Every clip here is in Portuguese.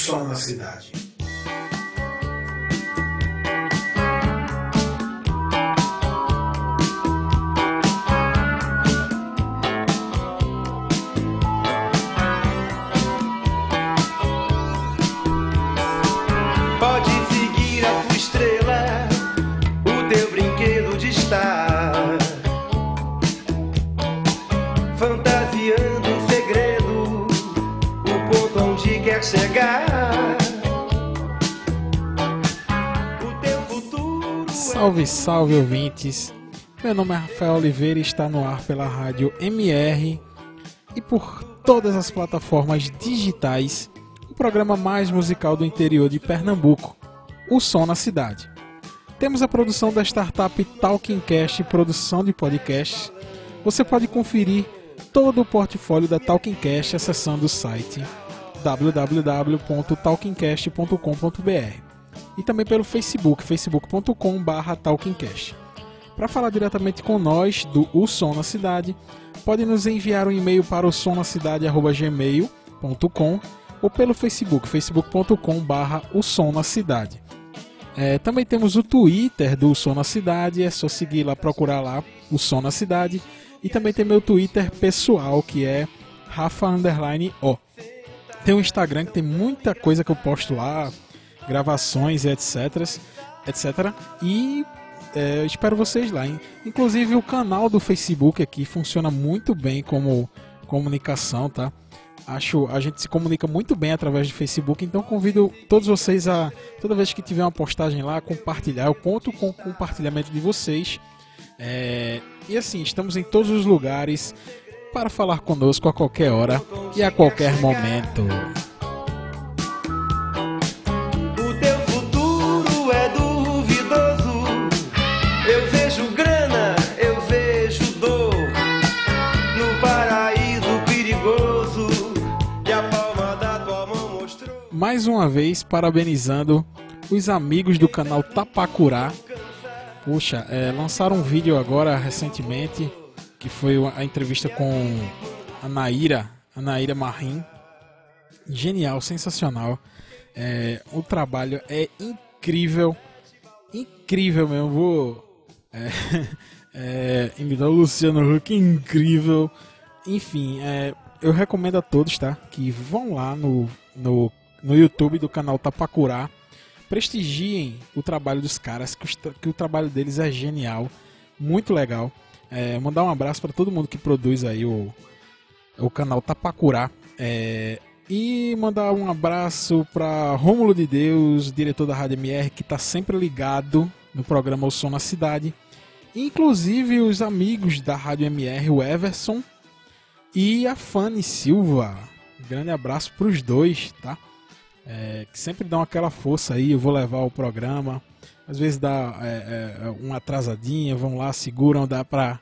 Som na cidade. Salve, salve ouvintes! Meu nome é Rafael Oliveira e está no ar pela rádio MR e por todas as plataformas digitais o programa mais musical do interior de Pernambuco, O Som na Cidade. Temos a produção da startup Talking Cast Produção de Podcasts. Você pode conferir todo o portfólio da Talking Cast acessando o site www.talkingcast.com.br e também pelo Facebook, facebook.com.br talkingcast. Para falar diretamente com nós do O Som na Cidade, pode nos enviar um e-mail para o somnacidade@gmail.com ou pelo Facebook, facebook.com.br o Som na Cidade. É, também temos o Twitter do Som na Cidade, é só seguir lá, procurar lá o Som na Cidade. E também tem meu Twitter pessoal, que é Rafa Underline O. Tem o Instagram que tem muita coisa que eu posto lá, gravações e etc. etc. E é, espero vocês lá. Inclusive o canal do Facebook aqui funciona muito bem como comunicação, tá? Acho a gente se comunica muito bem através do Facebook, então convido todos vocês a toda vez que tiver uma postagem lá compartilhar. Eu conto com o compartilhamento de vocês. É, e assim, estamos em todos os lugares para falar conosco a qualquer hora e a qualquer momento. Mais uma vez parabenizando os amigos do canal Tapacurá. Puxa, é, lançaram um vídeo agora recentemente que foi a entrevista com a Naira, a Naira Marim. Genial, sensacional. É, o trabalho é incrível, incrível mesmo. Vou é, é, imitar o Luciano Huck, incrível. Enfim, é, eu recomendo a todos, tá? Que vão lá no, no, no YouTube do canal Tapacurá. Prestigiem o trabalho dos caras, que, que o trabalho deles é genial, muito legal. É, mandar um abraço para todo mundo que produz aí o, o canal Tapacurá. É, e mandar um abraço para Rômulo de Deus, diretor da Rádio MR, que está sempre ligado no programa O Som na Cidade. Inclusive os amigos da Rádio MR, o Everson e a Fanny Silva. Grande abraço para os dois, tá? É, que sempre dão aquela força aí. Eu vou levar o programa. Às vezes dá é, é, uma atrasadinha, vão lá, seguram, dá para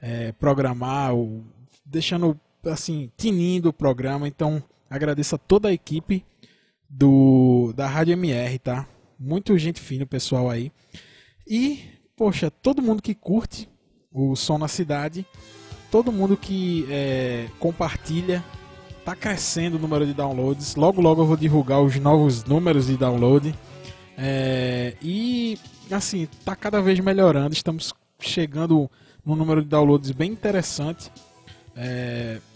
é, programar, o- deixando assim, tinindo o programa. Então, agradeço a toda a equipe do da Rádio MR, tá? Muito gente fina, pessoal aí. E, poxa, todo mundo que curte o som na cidade, todo mundo que é, compartilha, tá crescendo o número de downloads. Logo, logo eu vou divulgar os novos números de download. É, e, assim, tá cada vez melhorando. Estamos chegando num número de downloads bem interessante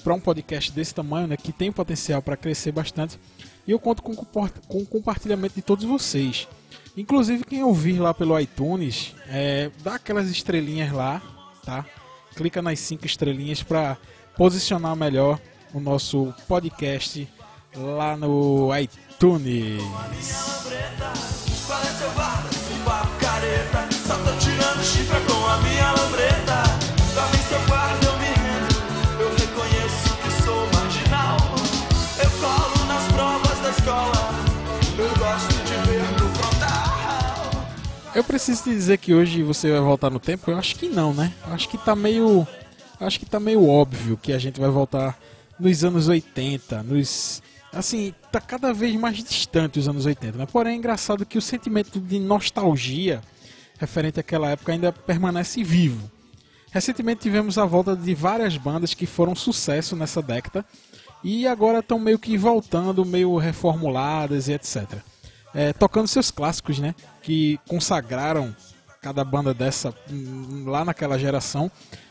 para um podcast desse tamanho, né, que tem potencial para crescer bastante. E eu conto com, com o compartilhamento de todos vocês. Inclusive quem ouvir lá pelo iTunes, é, dá aquelas estrelinhas lá, tá? Clica nas cinco estrelinhas para posicionar melhor o nosso podcast lá no iTunes. Eu preciso te dizer que hoje você vai voltar no tempo? Eu acho que não, né? Eu acho que tá meio. Acho que tá meio óbvio que a gente vai voltar nos anos 80, nos. Assim, tá cada vez mais distante os anos 80, né? Porém, é engraçado que o sentimento de nostalgia referente àquela época ainda permanece vivo. Recentemente tivemos a volta de várias bandas que foram sucesso nessa década e agora estão meio que voltando, meio reformuladas e etc. É, tocando seus clássicos, né? Que consagraram cada banda dessa hum, lá naquela geração,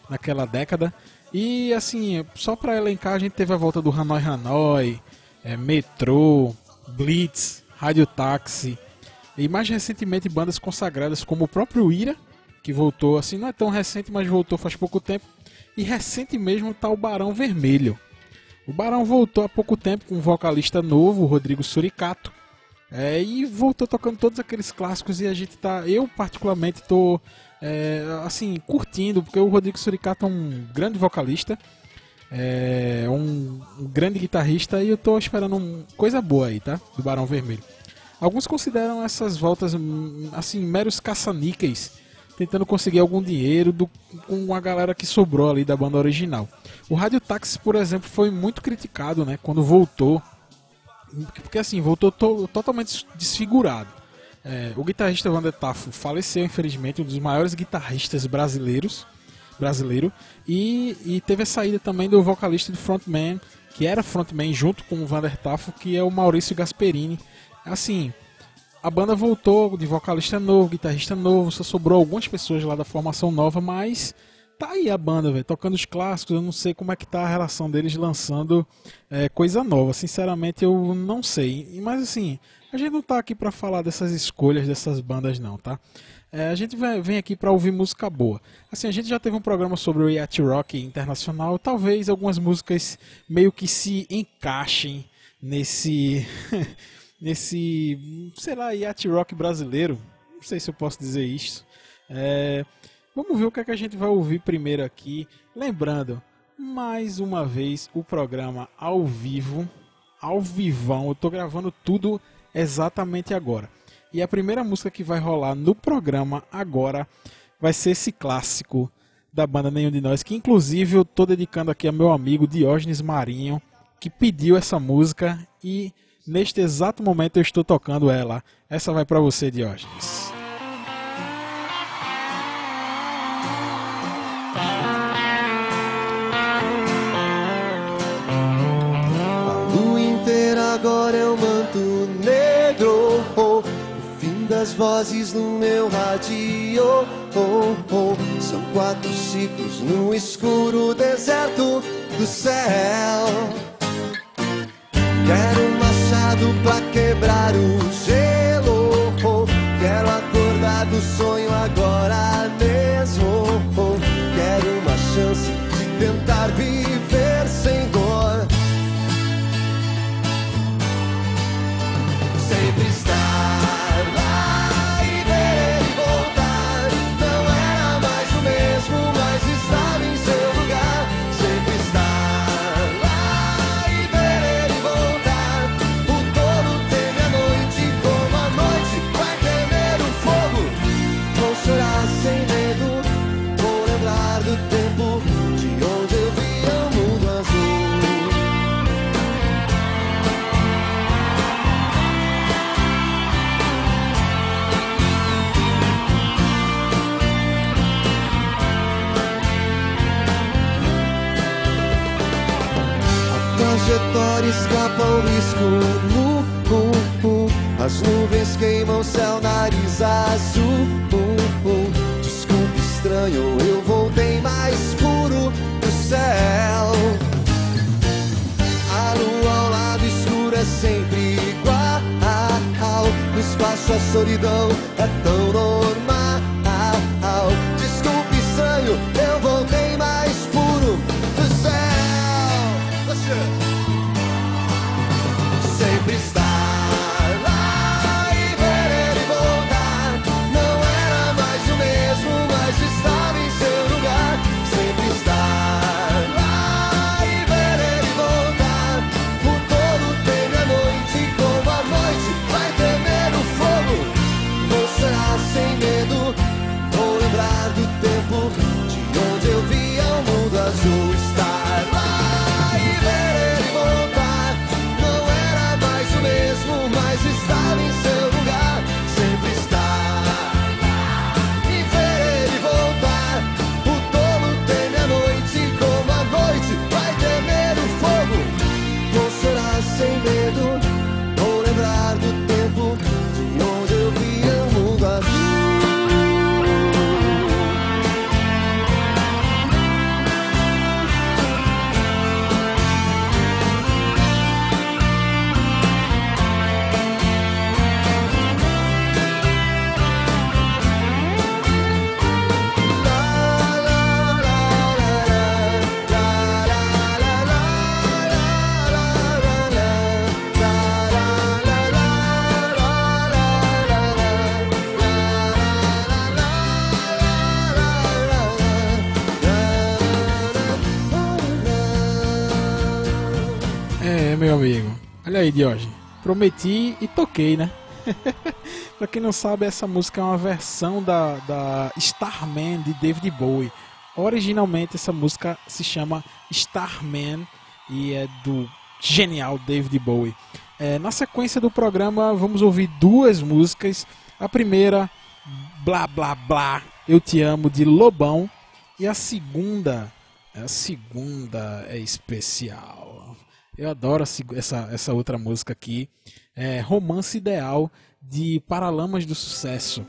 naquela década. E assim, só para elencar, a gente teve a volta do Hanoi Hanoi, é, Metrô, Blitz, Rádio Táxi e mais recentemente bandas consagradas como o próprio Ira, que voltou assim, não é tão recente, mas voltou faz pouco tempo. E recente mesmo tá o Barão Vermelho. O Barão voltou há pouco tempo com um vocalista novo, Rodrigo Suricato. É, e voltou tocando todos aqueles clássicos e a gente tá. Eu particularmente tô é, assim, curtindo, porque o Rodrigo Suricato é um grande vocalista. É um, grande guitarrista e eu tô esperando coisa boa aí, tá? Do Barão Vermelho. Alguns consideram essas voltas hum, assim meros caça-níqueis tentando conseguir algum dinheiro do, com a galera que sobrou ali da banda original. O Rádio Táxi, por exemplo, foi muito criticado, né, quando voltou, porque assim, voltou to, totalmente desfigurado. É, o guitarrista Wander Tafo faleceu, infelizmente, um dos maiores guitarristas brasileiros, brasileiro, e, e teve a saída também do vocalista de frontman, que era frontman junto com o Wander Tafo, que é o Maurício Gasperini. Assim, a banda voltou de vocalista novo, guitarrista novo, só sobrou algumas pessoas lá da formação nova, mas tá aí a banda, tocando os clássicos. Eu não sei como é que tá a relação deles lançando é, coisa nova. Sinceramente, eu não sei. Mas assim, a gente não tá aqui para falar dessas escolhas dessas bandas, não, tá? É, a gente vem aqui para ouvir música boa. Assim, a gente já teve um programa sobre o yacht rock internacional. Talvez algumas músicas meio que se encaixem nesse nesse, sei lá, yacht rock brasileiro. Não sei se eu posso dizer isso. É, vamos ver o que, é que a gente vai ouvir primeiro aqui. Lembrando, mais uma vez, o programa ao vivo, ao vivão. Eu estou gravando tudo exatamente agora. E a primeira música que vai rolar no programa agora vai ser esse clássico da banda Nenhum de Nós, que inclusive eu estou dedicando aqui a meu amigo Diógenes Marinho, que pediu essa música e Neste exato momento eu estou tocando ela. Essa vai para você, Diógenes. Das vozes no meu rádio. Oh, oh, são quatro ciclos no escuro deserto do céu. Quero um machado pra quebrar o gelo. Quero acordar do sonho agora mesmo. Céu, nariz azul. Uh, uh. Desculpe, estranho, eu voltei mais puro do céu. A lua ao lado escuro é sempre igual. No espaço a solidão aí, Diogo. Prometi e toquei, né? pra quem não sabe, essa música é uma versão da, da Starman de David Bowie. Originalmente, essa música se chama Starman e é do genial David Bowie. É, na sequência do programa, vamos ouvir duas músicas. A primeira, Blá Blá Blá, Eu Te Amo, de Lobão. E a segunda, a segunda é especial. Eu adoro essa, essa outra música aqui. É Romance Ideal, de Paralamas do Sucesso.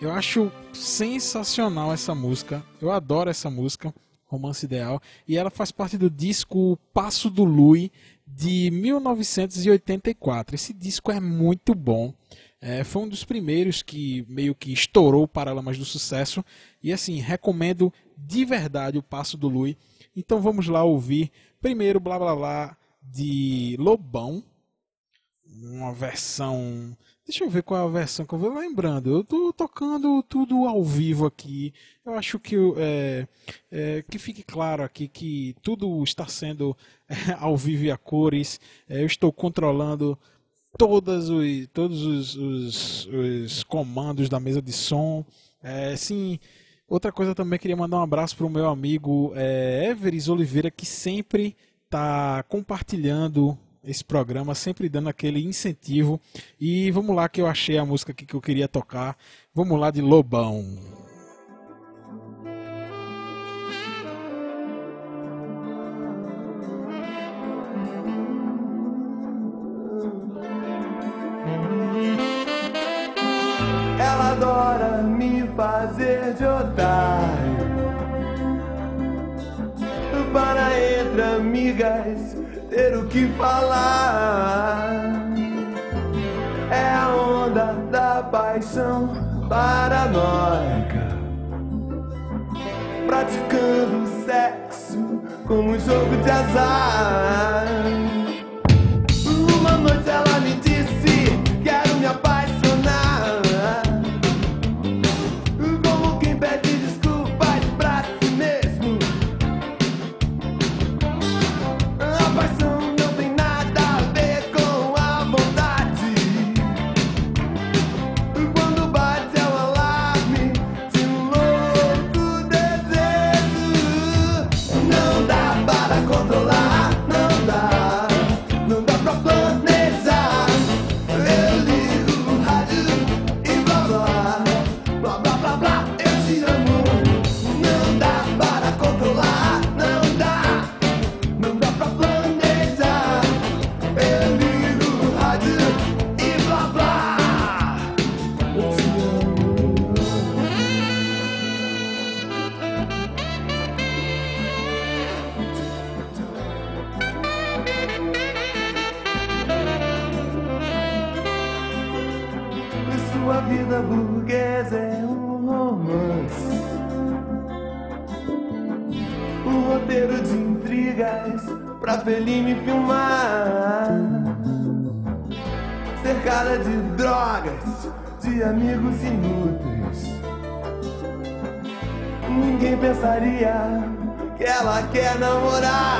Eu acho sensacional essa música. Eu adoro essa música, Romance Ideal. E ela faz parte do disco Passo do Lui, de 1984. Esse disco é muito bom. É, foi um dos primeiros que meio que estourou o Paralamas do Sucesso. E assim, recomendo de verdade o Passo do Lui. Então vamos lá ouvir primeiro Blá Blá Blá de Lobão. Uma versão. Deixa eu ver qual é a versão que eu vou lembrando. Eu tô tocando tudo ao vivo aqui. Eu acho que é, é, que fique claro aqui que tudo está sendo é, ao vivo e a cores. É, eu estou controlando todas os, todos os, os, os comandos da mesa de som. É, sim, outra coisa também queria mandar um abraço para o meu amigo é, Everes Oliveira, que sempre está compartilhando esse programa, sempre dando aquele incentivo. E vamos lá que eu achei a música aqui que eu queria tocar. Vamos lá de Lobão. Ela adora me fazer de otário entre amigas ter o que falar. É a onda da paixão paranoica. Praticando sexo como um jogo de azar quer namorar.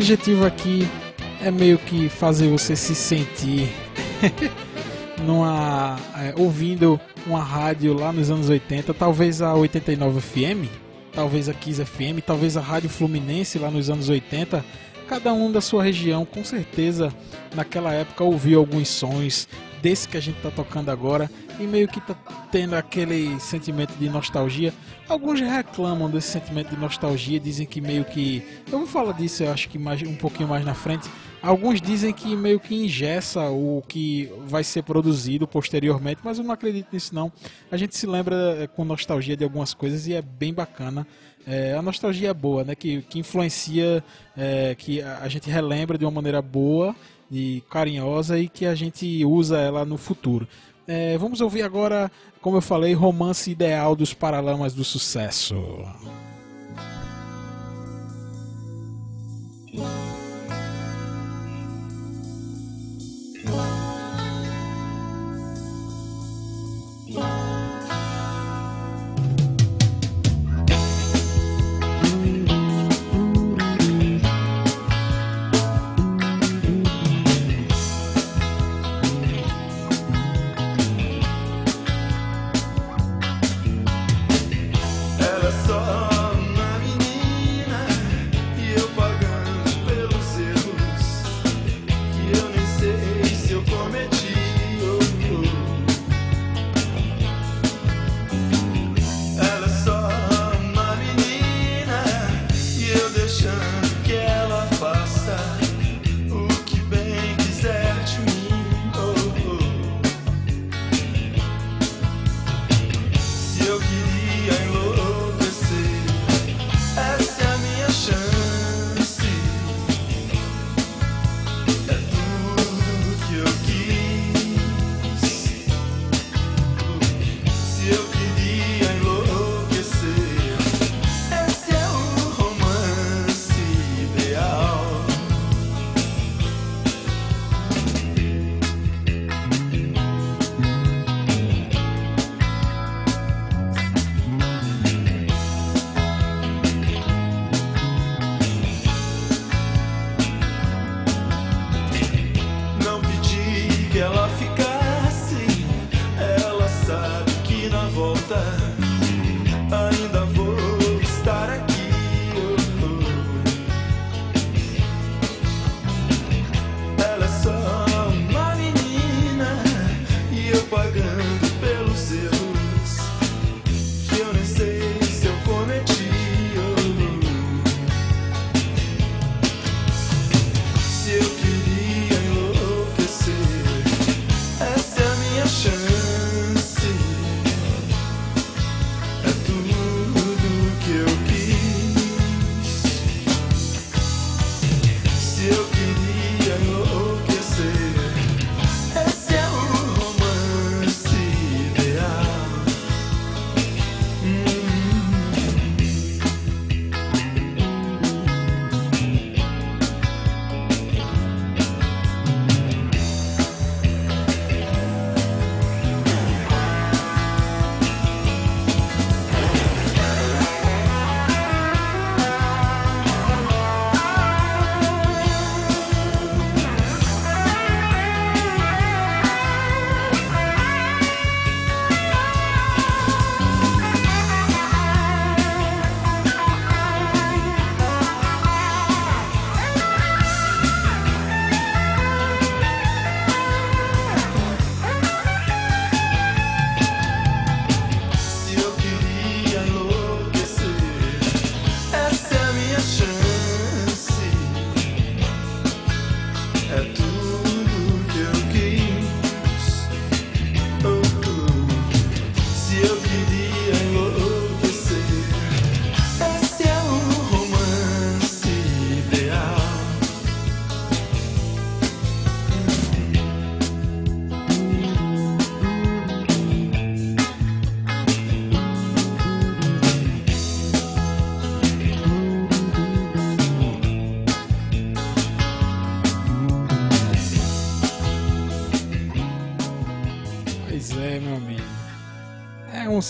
Objetivo aqui é meio que fazer você se sentir numa é, ouvindo uma rádio lá nos anos 80, talvez a 89 FM, talvez a 15 FM, talvez a Rádio Fluminense lá nos anos 80. Cada um da sua região, com certeza, naquela época ouviu alguns sons desse que a gente tá tocando agora e meio que tá tendo aquele sentimento de nostalgia. Alguns reclamam desse sentimento de nostalgia, dizem que meio que. Eu vou falar disso, eu acho que mais, um pouquinho mais na frente. Alguns dizem que meio que ingessa o que vai ser produzido posteriormente, mas eu não acredito nisso não. A gente se lembra eh, com nostalgia de algumas coisas e é bem bacana. É, a nostalgia é boa, né? Que, que influencia, é, que a a gente relembra de uma maneira boa e carinhosa e que a gente usa ela no futuro. É, vamos ouvir agora, como eu falei, Romance Ideal dos Paralamas do Sucesso.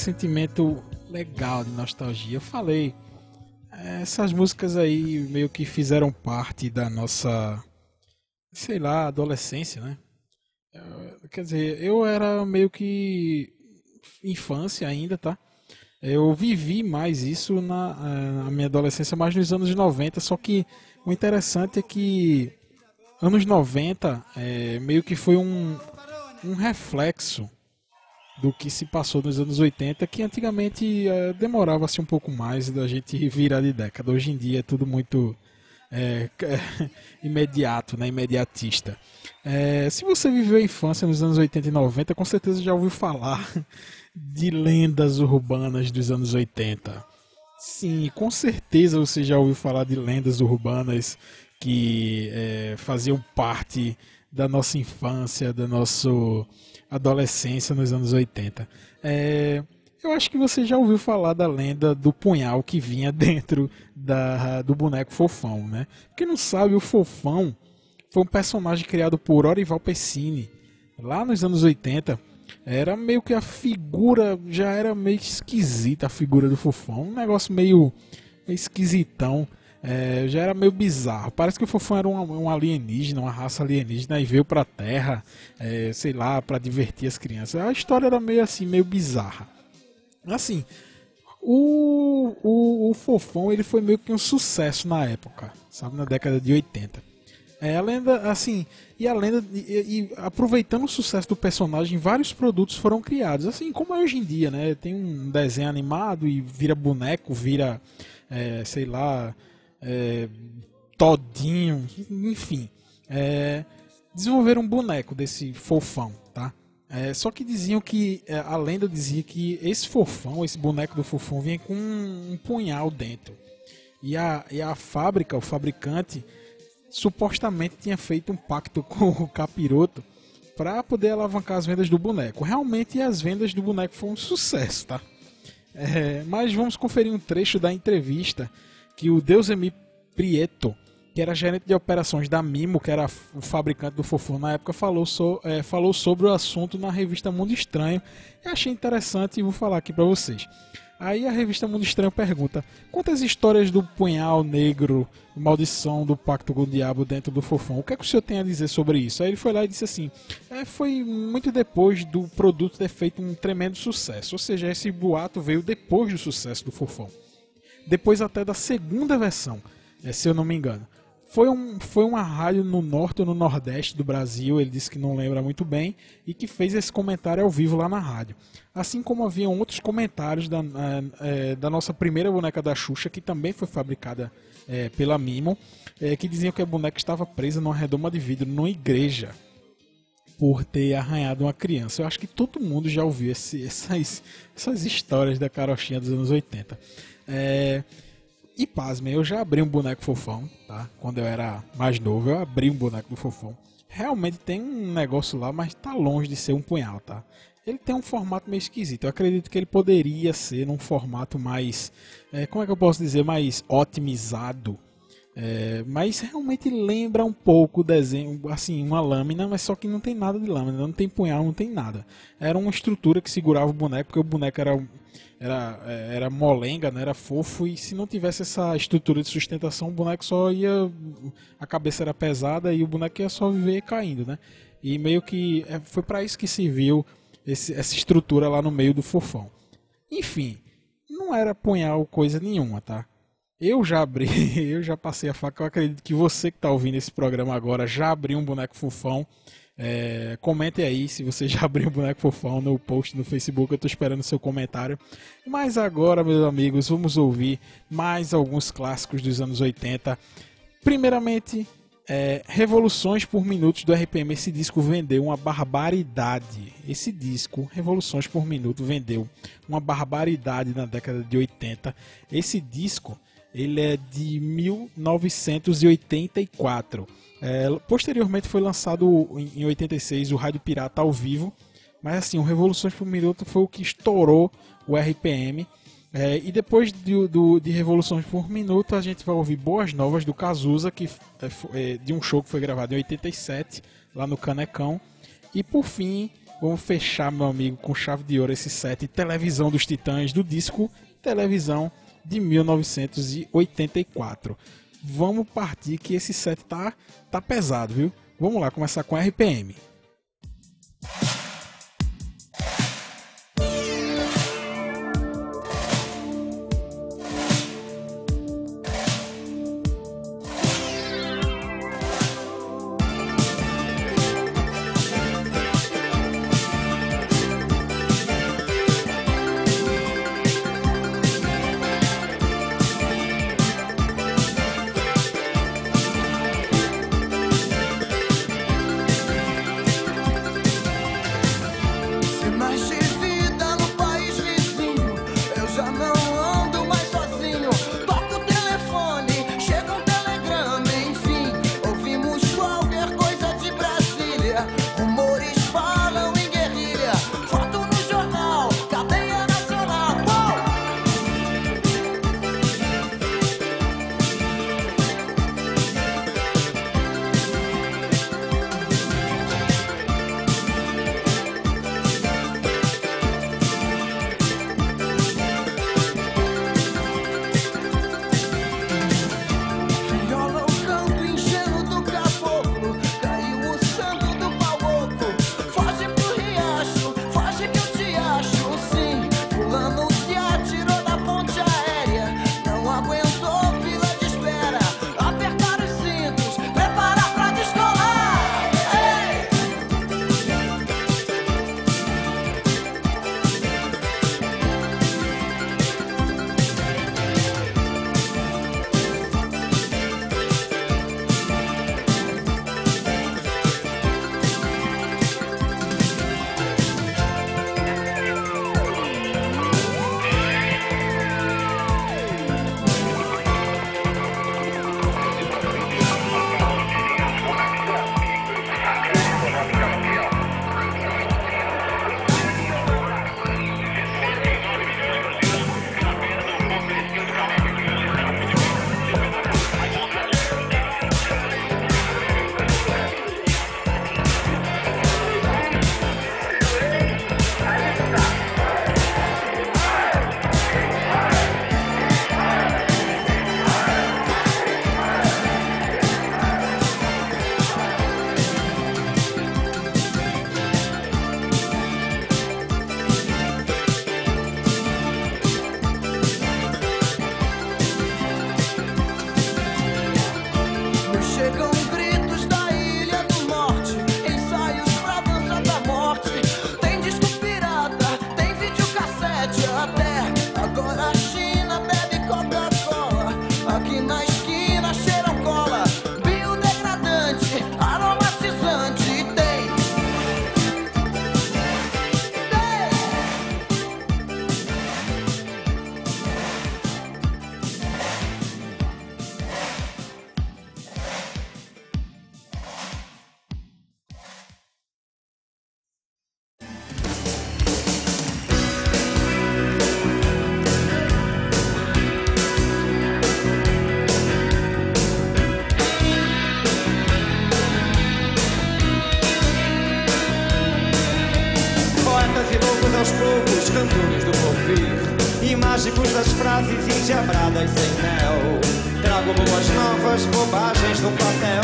Sentimento legal de nostalgia. Eu falei, Essas músicas aí meio que fizeram parte da nossa, sei lá, adolescência, né? Quer dizer, eu era meio que infância ainda, tá? Eu vivi mais isso na, eh, na minha adolescência, mais nos anos 90, só que o interessante é que anos 90 eh, meio que foi um, um reflexo do que se passou nos anos 80, que antigamente eh, demorava-se um pouco mais da gente virar de década. Hoje em dia é tudo muito eh, imediato, né? imediatista. Eh, se você viveu a infância nos anos 80 e 90, com certeza já ouviu falar de lendas urbanas dos anos 80. Sim, com certeza você já ouviu falar de lendas urbanas que eh, faziam parte da nossa infância, da nossa adolescência nos anos 80. É, eu acho que você já ouviu falar da lenda do punhal que vinha dentro da, do boneco Fofão, né? Quem não sabe, o Fofão foi um personagem criado por Orival Pessini lá nos anos 80. Era meio que a figura, já era meio esquisita a figura do Fofão, um negócio meio, meio esquisitão. É, já era meio bizarro. Parece que o Fofão era um, um alienígena, uma raça alienígena e veio pra Terra, é, sei lá, pra divertir as crianças. A história era meio assim, meio bizarra. Assim, o, o, o Fofão ele foi meio que um sucesso na época, sabe, na década de 80. É, a lenda, assim, e a lenda, e, e aproveitando o sucesso do personagem, vários produtos foram criados, assim como é hoje em dia, né? Tem um desenho animado e vira boneco, vira, é, sei lá, é, todinho, enfim. É, desenvolveram um boneco desse fofão, tá? É, só que diziam que é, a lenda dizia que esse fofão, esse boneco do fofão, vinha com um, punhal dentro. E a, e a fábrica, o fabricante, supostamente tinha feito um pacto com o capiroto para poder alavancar as vendas do boneco. Realmente as vendas do boneco foram um sucesso, tá? É, mas vamos conferir um trecho da entrevista que o Deusemi Prieto, que era gerente de operações da Mimo, que era o fabricante do Fofão na época, falou, so, é, falou sobre o assunto na revista Mundo Estranho. Eu achei interessante e vou falar aqui para vocês. Aí a revista Mundo Estranho pergunta: quantas histórias do punhal negro, maldição do pacto com o diabo dentro do fofão? O que é que o senhor tem a dizer sobre isso? Aí ele foi lá e disse assim: é, foi muito depois do produto ter feito um tremendo sucesso. Ou seja, esse boato veio depois do sucesso do fofão. Depois até da segunda versão, é, se eu não me engano. Foi, um, foi uma rádio no norte ou no nordeste do Brasil, ele disse que não lembra muito bem, e que fez esse comentário ao vivo lá na rádio. Assim como haviam outros comentários da, eh, da nossa primeira boneca da Xuxa, que também foi fabricada eh, pela Mimo, eh, que diziam que a boneca estava presa numa redoma de vidro numa igreja por ter arranhado uma criança. Eu acho que todo mundo já ouviu esse- essas, essas histórias da carochinha dos anos 80. É, e pasmem, eu já abri um boneco fofão, tá? Quando eu era mais novo, eu abri um boneco do fofão. Realmente tem um negócio lá, mas tá longe de ser um punhal, tá? Ele tem um formato meio esquisito. Eu acredito que ele poderia ser num formato mais. é, como é que eu posso dizer? Mais otimizado. É, mas realmente lembra um pouco o desenho, assim, uma lâmina, mas só que não tem nada de lâmina, não tem punhal, não tem nada. Era uma estrutura que segurava o boneco, porque o boneco era, era, é, era molenga, né, era fofo, e se não tivesse essa estrutura de sustentação, o boneco só ia. A cabeça era pesada e o boneco ia só viver caindo, né? E meio que é, foi para isso que serviu esse- essa estrutura lá no meio do fofão. Enfim, não era punhal coisa nenhuma, tá? Eu já abri, eu já passei a faca. Eu acredito que você que está ouvindo esse programa agora já abriu um boneco fofão. É, comente aí se você já abriu um boneco fofão no post no Facebook. Eu estou esperando o seu comentário. Mas agora, meus amigos, vamos ouvir mais alguns clássicos dos anos 80. Primeiramente, é, Revoluções por Minutos do RPM. Esse disco vendeu uma barbaridade. Esse disco, Revoluções por Minuto, vendeu uma barbaridade na década de 80. Esse disco, ele é de 1984. É, posteriormente foi lançado em em 86 o Rádio Pirata ao vivo. Mas assim, o Revoluções por Minuto foi o que estourou o RPM. É, e depois do, do- de Revoluções por Minuto, a gente vai ouvir Boas Novas do Cazuza, que é, é, de um show que foi gravado em 87, lá no Canecão. E por fim, vamos fechar, meu amigo, com chave de ouro esse set Televisão dos Titãs, do disco Televisão de 1984. Vamos partir que esse set tá, tá pesado, viu? Vamos lá, começar com RPM. Aos poucos, cantores do porvir E mágicos das frases endiabradas sem mel. Trago boas novas, bobagens no papel.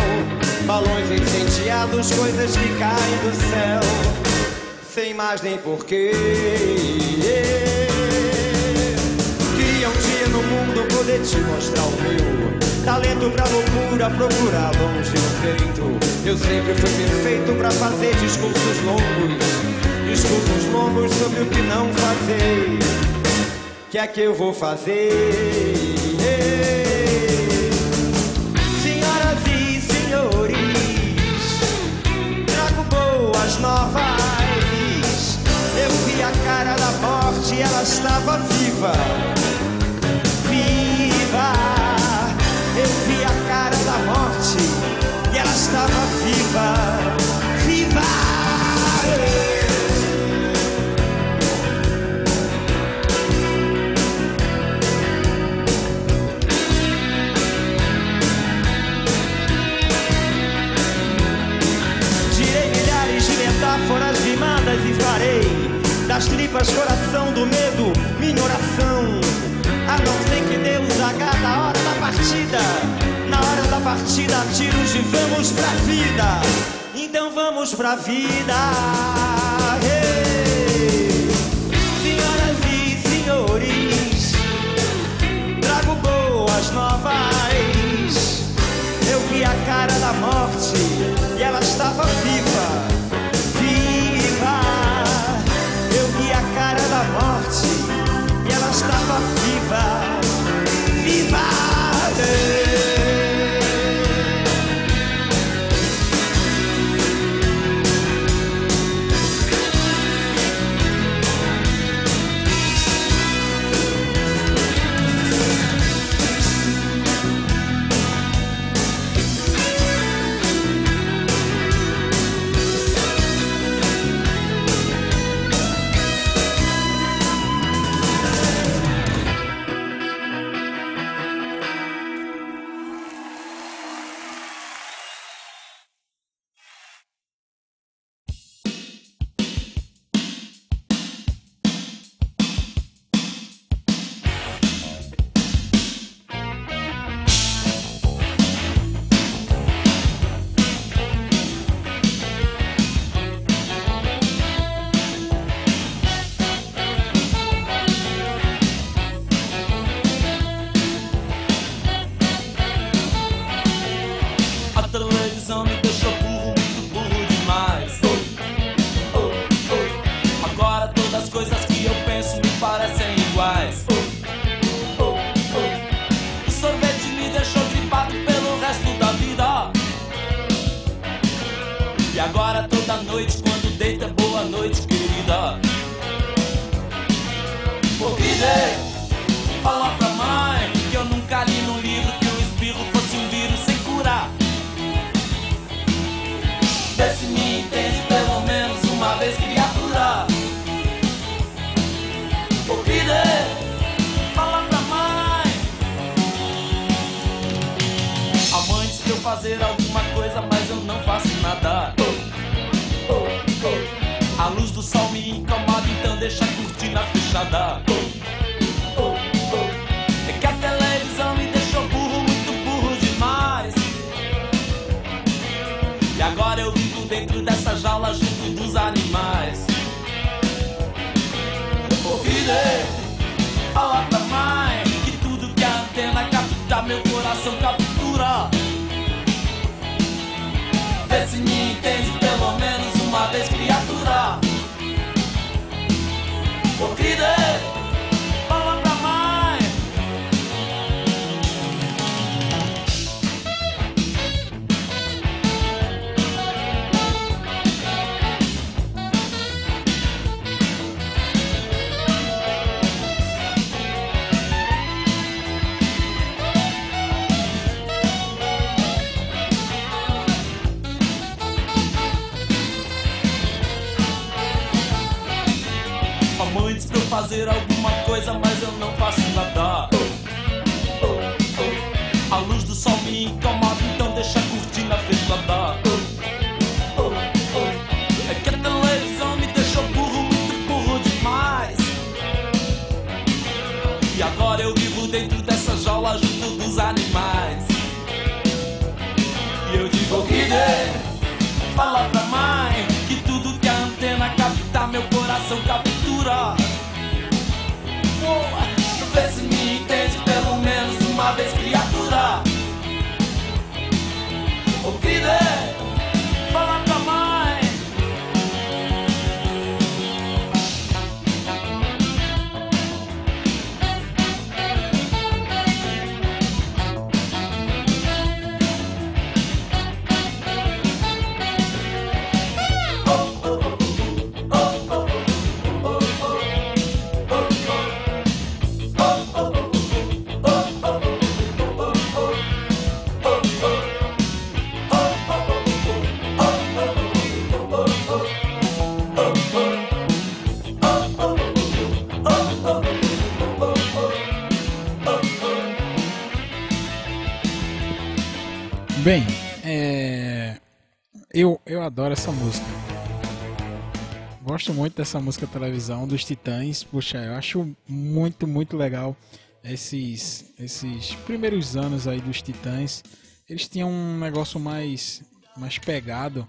Balões incendiados, coisas que caem do céu. Sem mais nem porquê. Queria um dia no mundo poder te mostrar o meu Talento pra loucura, procurar longe o peito Eu sempre fui perfeito pra fazer discursos longos Discursos longos sobre o que não fazer Que é que eu vou fazer? Senhoras e senhores Trago boas novas. Eu vi a cara da morte, ela estava viva. Viva! Eu vi a cara da morte E ela estava As tripas, coração do medo, minha oração. A não ser que Deus agrada na hora da partida. Na hora da partida, tiros de vamos pra vida. Então vamos pra vida. Senhoras e senhores, trago boas novas. Eu vi a cara da morte e ela estava viva. stava viva, viva. Oh, oh, oh. É que a televisão me deixou burro, muito burro demais. E agora eu vivo dentro dessa jaula junto dos animais. Ouvirei fala pra mãe que tudo que a antena capta, meu coração captura. Vê se me entende fazer alguma coisa, mas eu não gosto muito dessa música televisão dos Titãs. Poxa, eu acho muito, muito legal esses, esses primeiros anos aí dos Titãs. Eles tinham um negócio mais, mais pegado.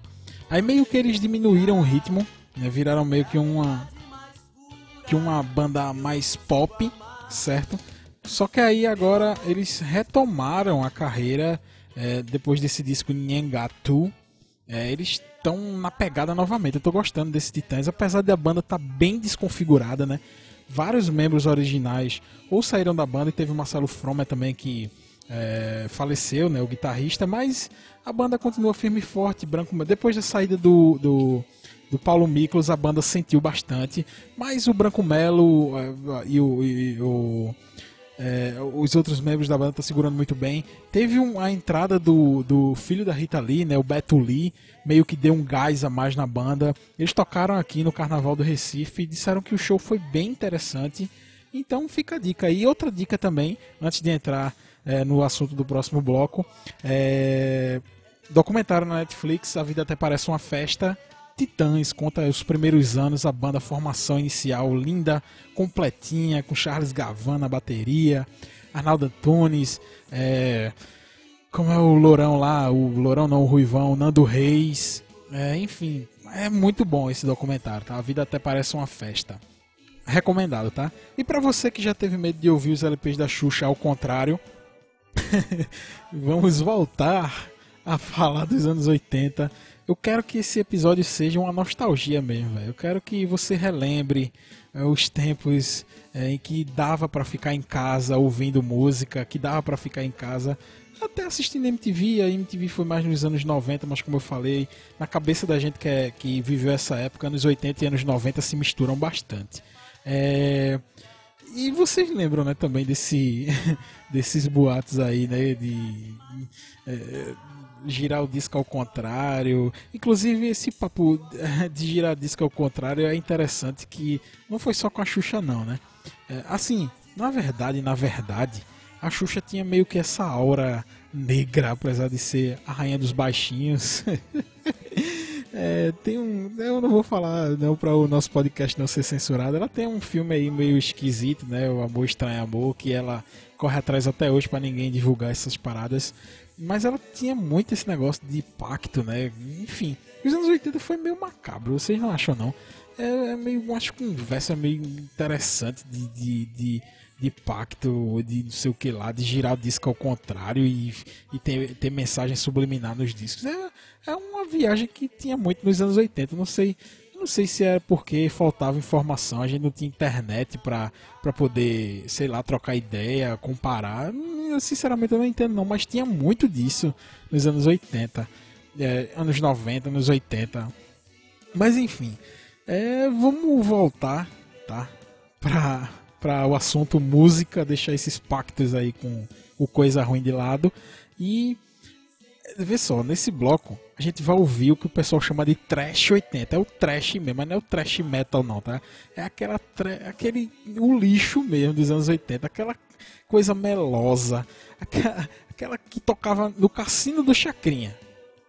Aí meio que eles diminuíram o ritmo, né? Viraram meio que uma que uma banda mais pop, certo? Só que aí agora eles retomaram a carreira é, depois desse disco Nhengatu, é, eles estão na pegada novamente. Eu tô gostando desses Titãs, apesar da banda estar tá bem desconfigurada, né? Vários membros originais ou saíram da banda e teve o Marcelo Fromer também que é, faleceu, né? O guitarrista, mas a banda continua firme e forte, branco. Depois da saída do, do do Paulo Miklos, a banda sentiu bastante, mas o Branco Melo eh, e o, e o é, os outros membros da banda estão segurando muito bem. Teve um, a entrada do, do filho da Rita Lee, né, o Beto Lee, meio que deu um gás a mais na banda. Eles tocaram aqui no Carnaval do Recife e disseram que o show foi bem interessante. Então fica a dica aí. Outra dica também, antes de entrar é, no assunto do próximo bloco, é, documentário na Netflix, A Vida Até Parece Uma Festa, Titãs, conta os primeiros anos, a banda formação inicial linda, completinha, com Charles Gavan na bateria, Arnaldo Antunes, é, como é o Lourão lá, o Lourão não, o Ruivão, Nando Reis, é, enfim, é muito bom esse documentário, tá? A vida até parece uma festa. Recomendado, tá? E para você que já teve medo de ouvir os LPs da Xuxa ao contrário, vamos voltar a falar dos anos 80 eu quero que esse episódio seja uma nostalgia mesmo, velho. Eu quero que você relembre é, os tempos é, em que dava para ficar em casa ouvindo música, que dava para ficar em casa até assistindo MTV. A MTV foi mais nos anos 90, mas como eu falei, na cabeça da gente que, é, que viveu essa época, anos 80 e anos 90 se misturam bastante. É... E vocês lembram, né, também desse, desses boatos aí, né, de, é, girar o disco ao contrário. Inclusive, esse papo de girar o disco ao contrário é interessante que não foi só com a Xuxa, não, né? É, assim, na verdade, na verdade, a Xuxa tinha meio que essa aura negra, apesar de ser a rainha dos baixinhos. é, tem um. Eu não vou falar não para o nosso podcast não ser censurado. Ela tem um filme aí meio esquisito, né? O Amor Estranho Amor, que ela corre atrás até hoje para ninguém divulgar essas paradas. Mas ela tinha muito esse negócio de pacto, né? Enfim, os anos 80 foi meio macabro, vocês não acham não? É, é meio, que conversa meio interessante de, de, de, de, pacto, de não sei o que lá, de girar o disco ao contrário e, e ter, ter mensagem subliminar nos discos. É, é uma viagem que tinha muito nos anos 80, não sei não sei se era porque faltava informação, a gente não tinha internet para poder, sei lá, trocar ideia, comparar. Hum, sinceramente eu não entendo não, mas tinha muito disso nos anos 80, é, anos 90, anos 80. Mas enfim, é, vamos voltar, tá? Pra, pra o assunto música, deixar esses pactos aí com o coisa ruim de lado e vê só, nesse bloco a gente vai ouvir o que o pessoal chama de trash 80. É o trash mesmo, mas não é o trash metal não, tá? É aquela aquele o lixo mesmo dos anos 80, aquela coisa melosa, aquela, aquela que tocava no cassino do Chacrinha.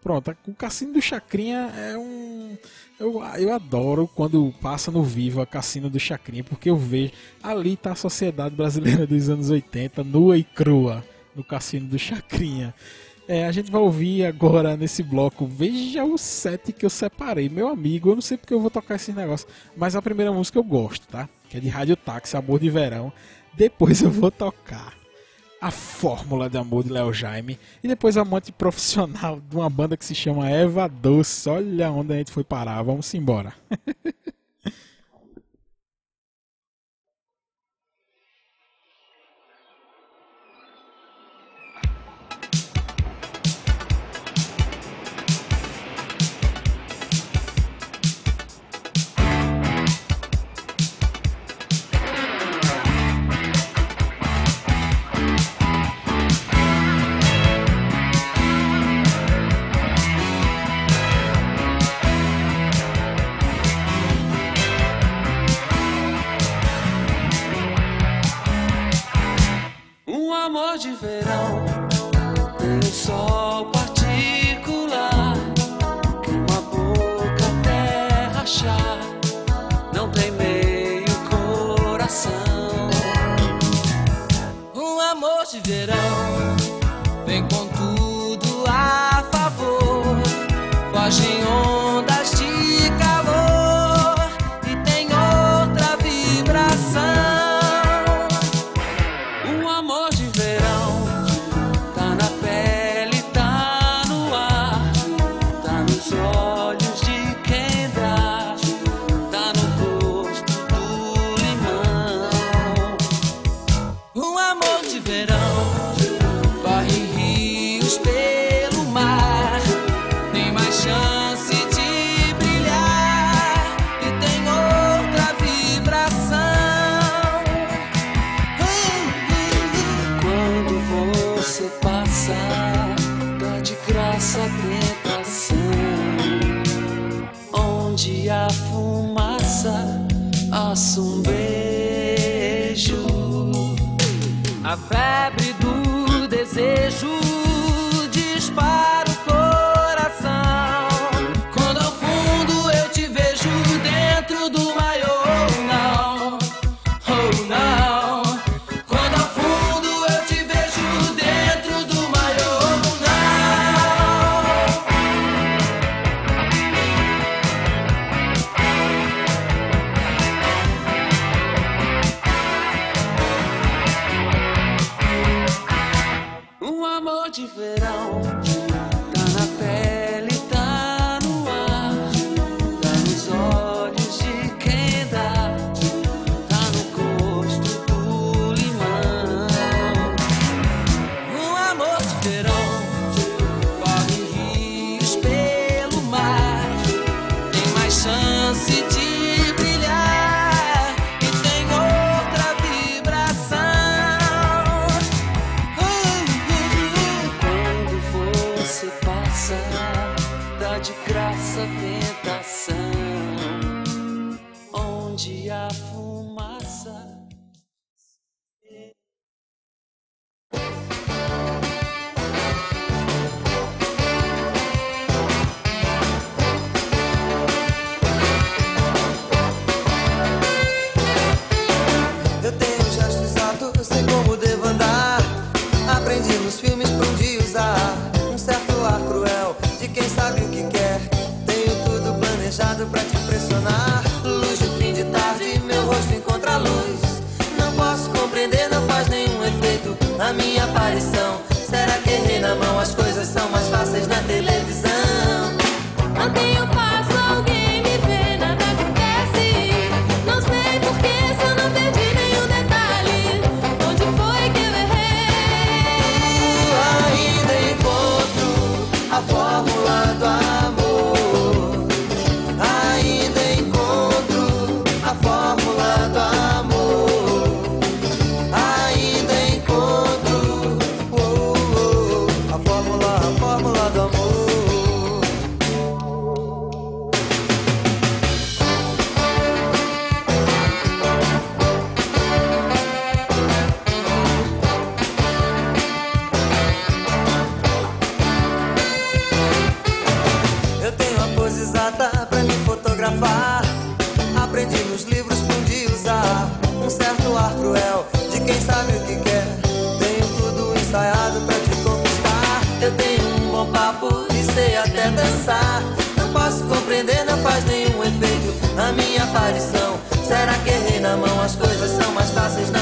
Pronto, o Cassino do Chacrinha é um. Eu, eu adoro quando passa no Viva Cassino do Chacrinha, porque eu vejo. Ali tá a sociedade brasileira dos anos 80, nua e crua, no Cassino do Chacrinha. É, a gente vai ouvir agora nesse bloco. Veja o set que eu separei. Meu amigo, eu não sei porque eu vou tocar esse negócio, mas a primeira música eu gosto, tá? Que é de Rádio Táxi, Amor de Verão. Depois eu vou tocar a Fórmula de Amor de Léo Jaime. E depois Amante Profissional de uma banda que se chama Eva Doce. Olha onde a gente foi parar. Vamos embora. amor de verão, um sol particular, que uma boca até rachar, não tem meio coração. esse. bom papo e sei até dançar. Não posso compreender, não faz nenhum efeito a minha aparição. Será que errei na mão? As coisas são mais fáceis na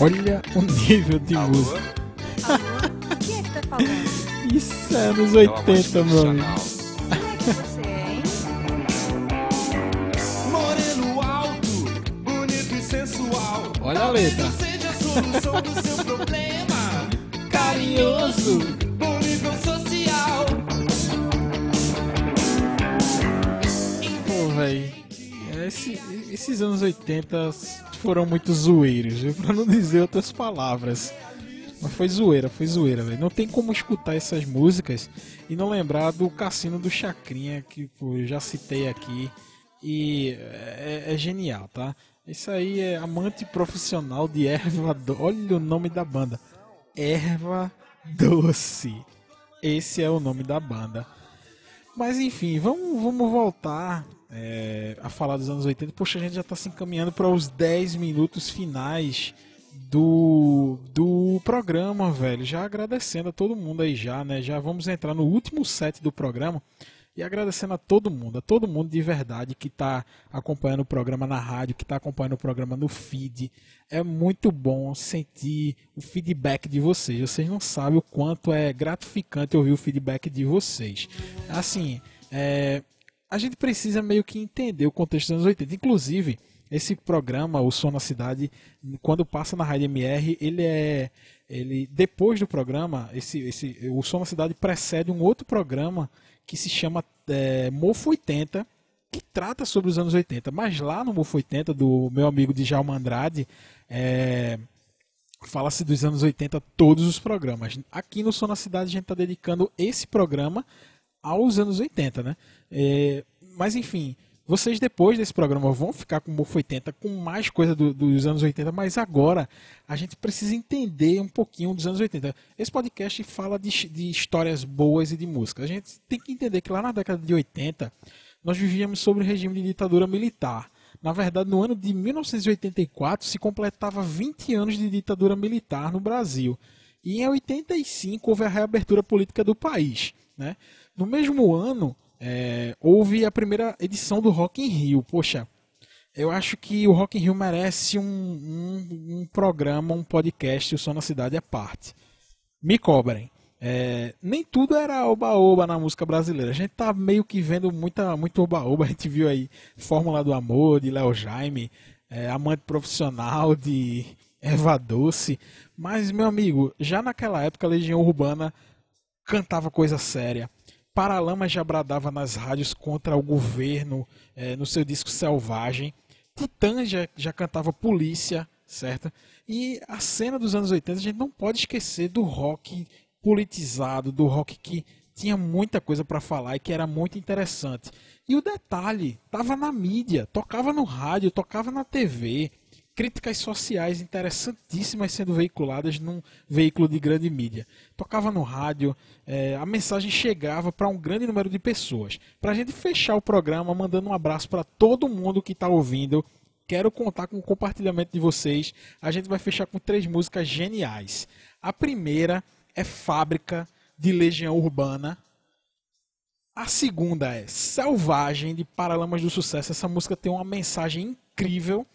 Olha o nível de Alô? música. Quem é que tá falando? Isso é anos É uma voz 80, meu amigo. profissional. Quem é que você é, hein? Moreno alto, bonito e sensual. Olha a letra. Seja a solução do seu problema. Carinhoso. Bom nível social. Pô, véi. Esse- esses anos 80 foram muito zoeiros, viu? pra não dizer outras palavras. Mas foi zoeira, foi zoeira, velho. Não tem como escutar essas músicas e não lembrar do Cassino do Chacrinha, que pô, eu já citei aqui. E é, é genial, tá? Isso aí é amante profissional de erva doce. Olha o nome da banda. Erva Doce. Esse é o nome da banda. Mas enfim, vamos, vamos voltar é, a falar dos anos 80. Poxa, a gente já está se encaminhando para os 10 minutos finais do, do programa, velho. Já agradecendo a todo mundo aí já, né? Já vamos entrar no último set do programa. E agradecendo a todo mundo, a todo mundo de verdade que está acompanhando o programa na rádio, que está acompanhando o programa no feed. É muito bom sentir o feedback de vocês. Vocês não sabem o quanto é gratificante ouvir o feedback de vocês. Assim, é, a gente precisa meio que entender o contexto dos anos 80. Inclusive, esse programa, o Som na Cidade, quando passa na Rádio MR, ele é. Ele, depois do programa, esse, esse, o Som na Cidade precede um outro programa que se chama é, Mofo 80, que trata sobre os anos 80. Mas lá no Mofo 80, do meu amigo Djalma Andrade, é, fala-se dos anos 80 todos os programas. Aqui no Som na Cidade a gente está dedicando esse programa aos anos 80, né? É, mas enfim, vocês depois desse programa vão ficar com o Mofo 80, com mais coisa do- dos anos 80, mas agora a gente precisa entender um pouquinho dos anos 80. Esse podcast fala de, de histórias boas e de música. A gente tem que entender que lá na década de 80 nós vivíamos sobre o regime de ditadura militar. Na verdade, no ano de 1984 se completava 20 anos de ditadura militar no Brasil. E em 85 houve a reabertura política do país. Né? No mesmo ano, é, houve a primeira edição do Rock in Rio. Poxa, eu acho que o Rock in Rio merece um, um, um programa, um podcast, o Som na Cidade à parte. Me cobrem. É, nem tudo era oba-oba na música brasileira. A gente tá meio que vendo muita, muito oba-oba. A gente viu aí Fórmula do Amor, de Léo Jaime, é, Amante Profissional, de Eva Doce. Mas, meu amigo, já naquela época a Legião Urbana cantava coisa séria. Paralamas já bradava nas rádios contra o governo eh, no seu disco Selvagem. Titã já, já cantava Polícia, certo? E a cena dos anos 80 a gente não pode esquecer do rock politizado, do rock que tinha muita coisa para falar e que era muito interessante. E o detalhe, tava na mídia, tocava no rádio, tocava na TV, críticas sociais interessantíssimas sendo veiculadas num veículo de grande mídia. Tocava no rádio, eh, a mensagem chegava para um grande número de pessoas. Para a gente fechar o programa, mandando um abraço para todo mundo que está ouvindo. Quero contar com o compartilhamento de vocês. A gente vai fechar com três músicas geniais. A primeira é Fábrica de Legião Urbana. A segunda é Selvagem de Paralamas do Sucesso. Essa música tem uma mensagem incrível.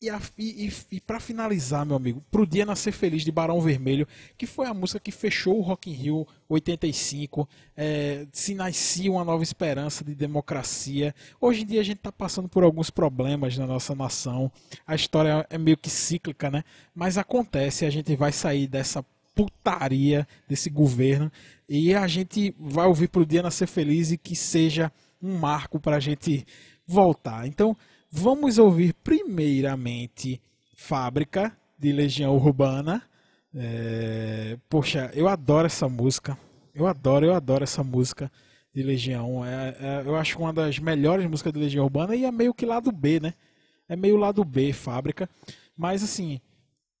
E, e- e para finalizar, meu amigo, Pro Dia Nascer Feliz de Barão Vermelho, que foi a música que fechou o Rock in Rio 85, é, se nascia uma nova esperança de democracia. Hoje em dia a gente está passando por alguns problemas na nossa nação. A história é meio que cíclica, né? Mas acontece, a gente vai sair dessa putaria desse governo e a gente vai ouvir Pro Dia Nascer Feliz e que seja um marco para a gente voltar. Então, vamos ouvir primeiramente Fábrica de Legião Urbana. É, Poxa, eu adoro essa música. Eu adoro, eu adoro essa música de Legião. É, é- eu acho uma das melhores músicas de Legião Urbana e é meio que lado B, né? É meio lado B, Fábrica. Mas assim,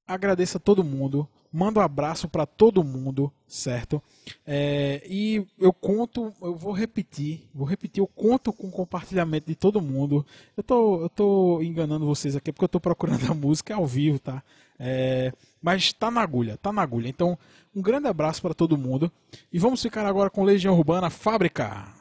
agradeço a todo mundo, mando um abraço para todo mundo, certo? É, e eu conto, eu vou repetir, vou repetir, eu conto com o compartilhamento de todo mundo. Eu tô, eu tô enganando vocês aqui porque eu tô procurando a música ao vivo, tá? É, mas tá na agulha, tá na agulha. Então, um grande abraço para todo mundo e vamos ficar agora com Legião Urbana Fábrica.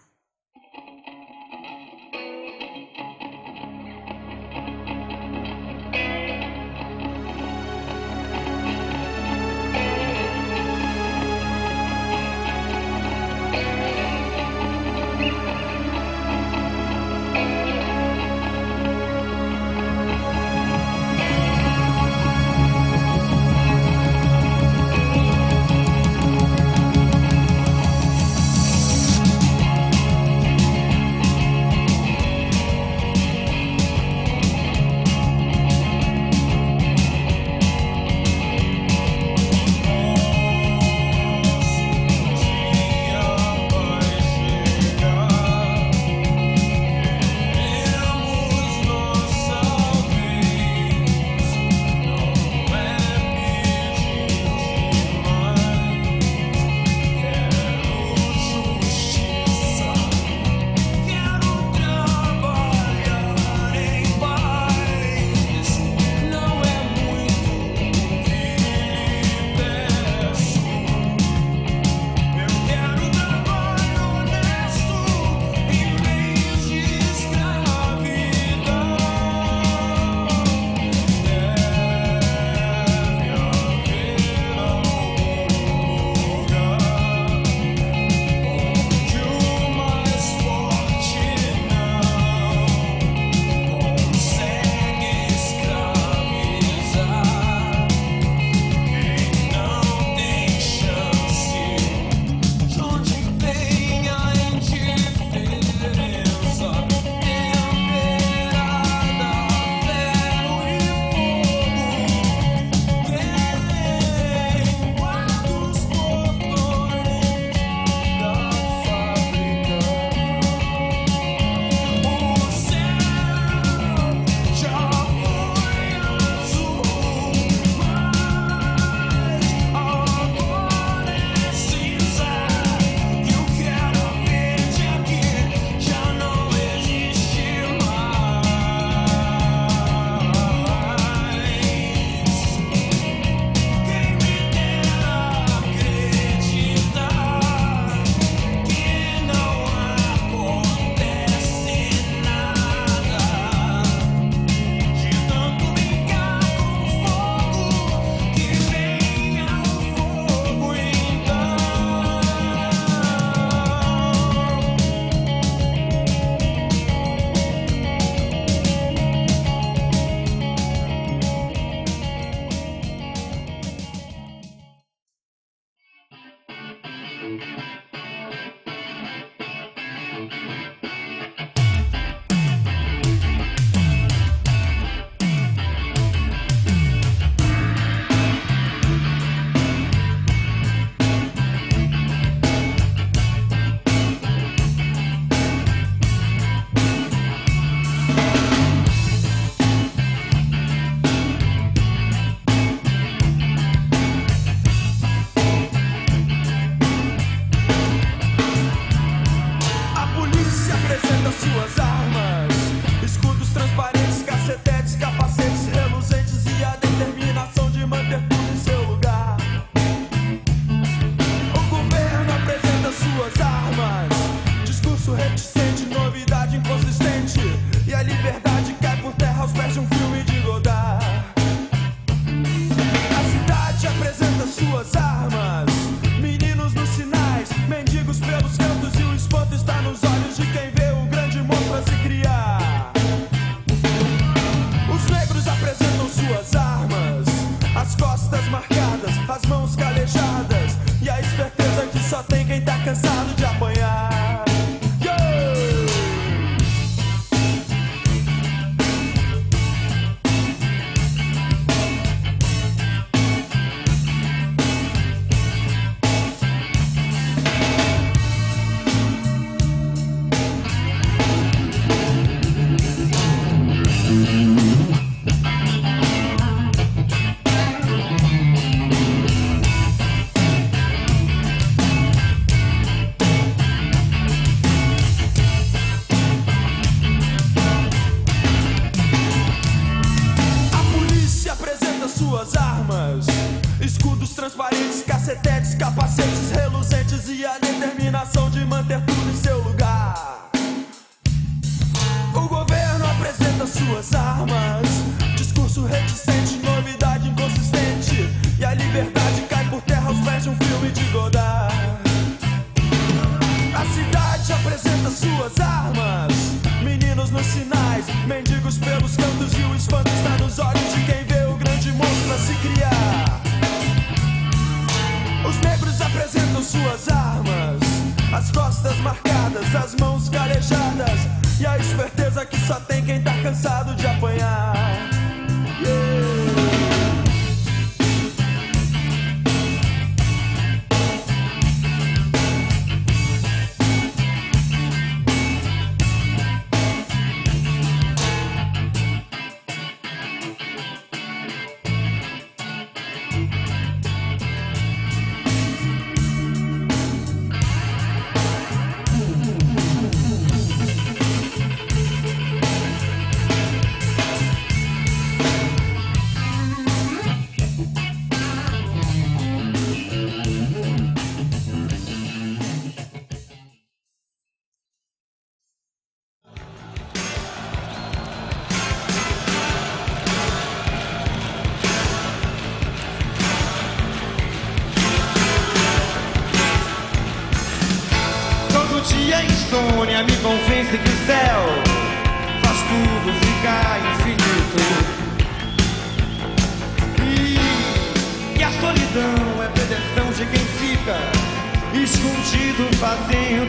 Escondido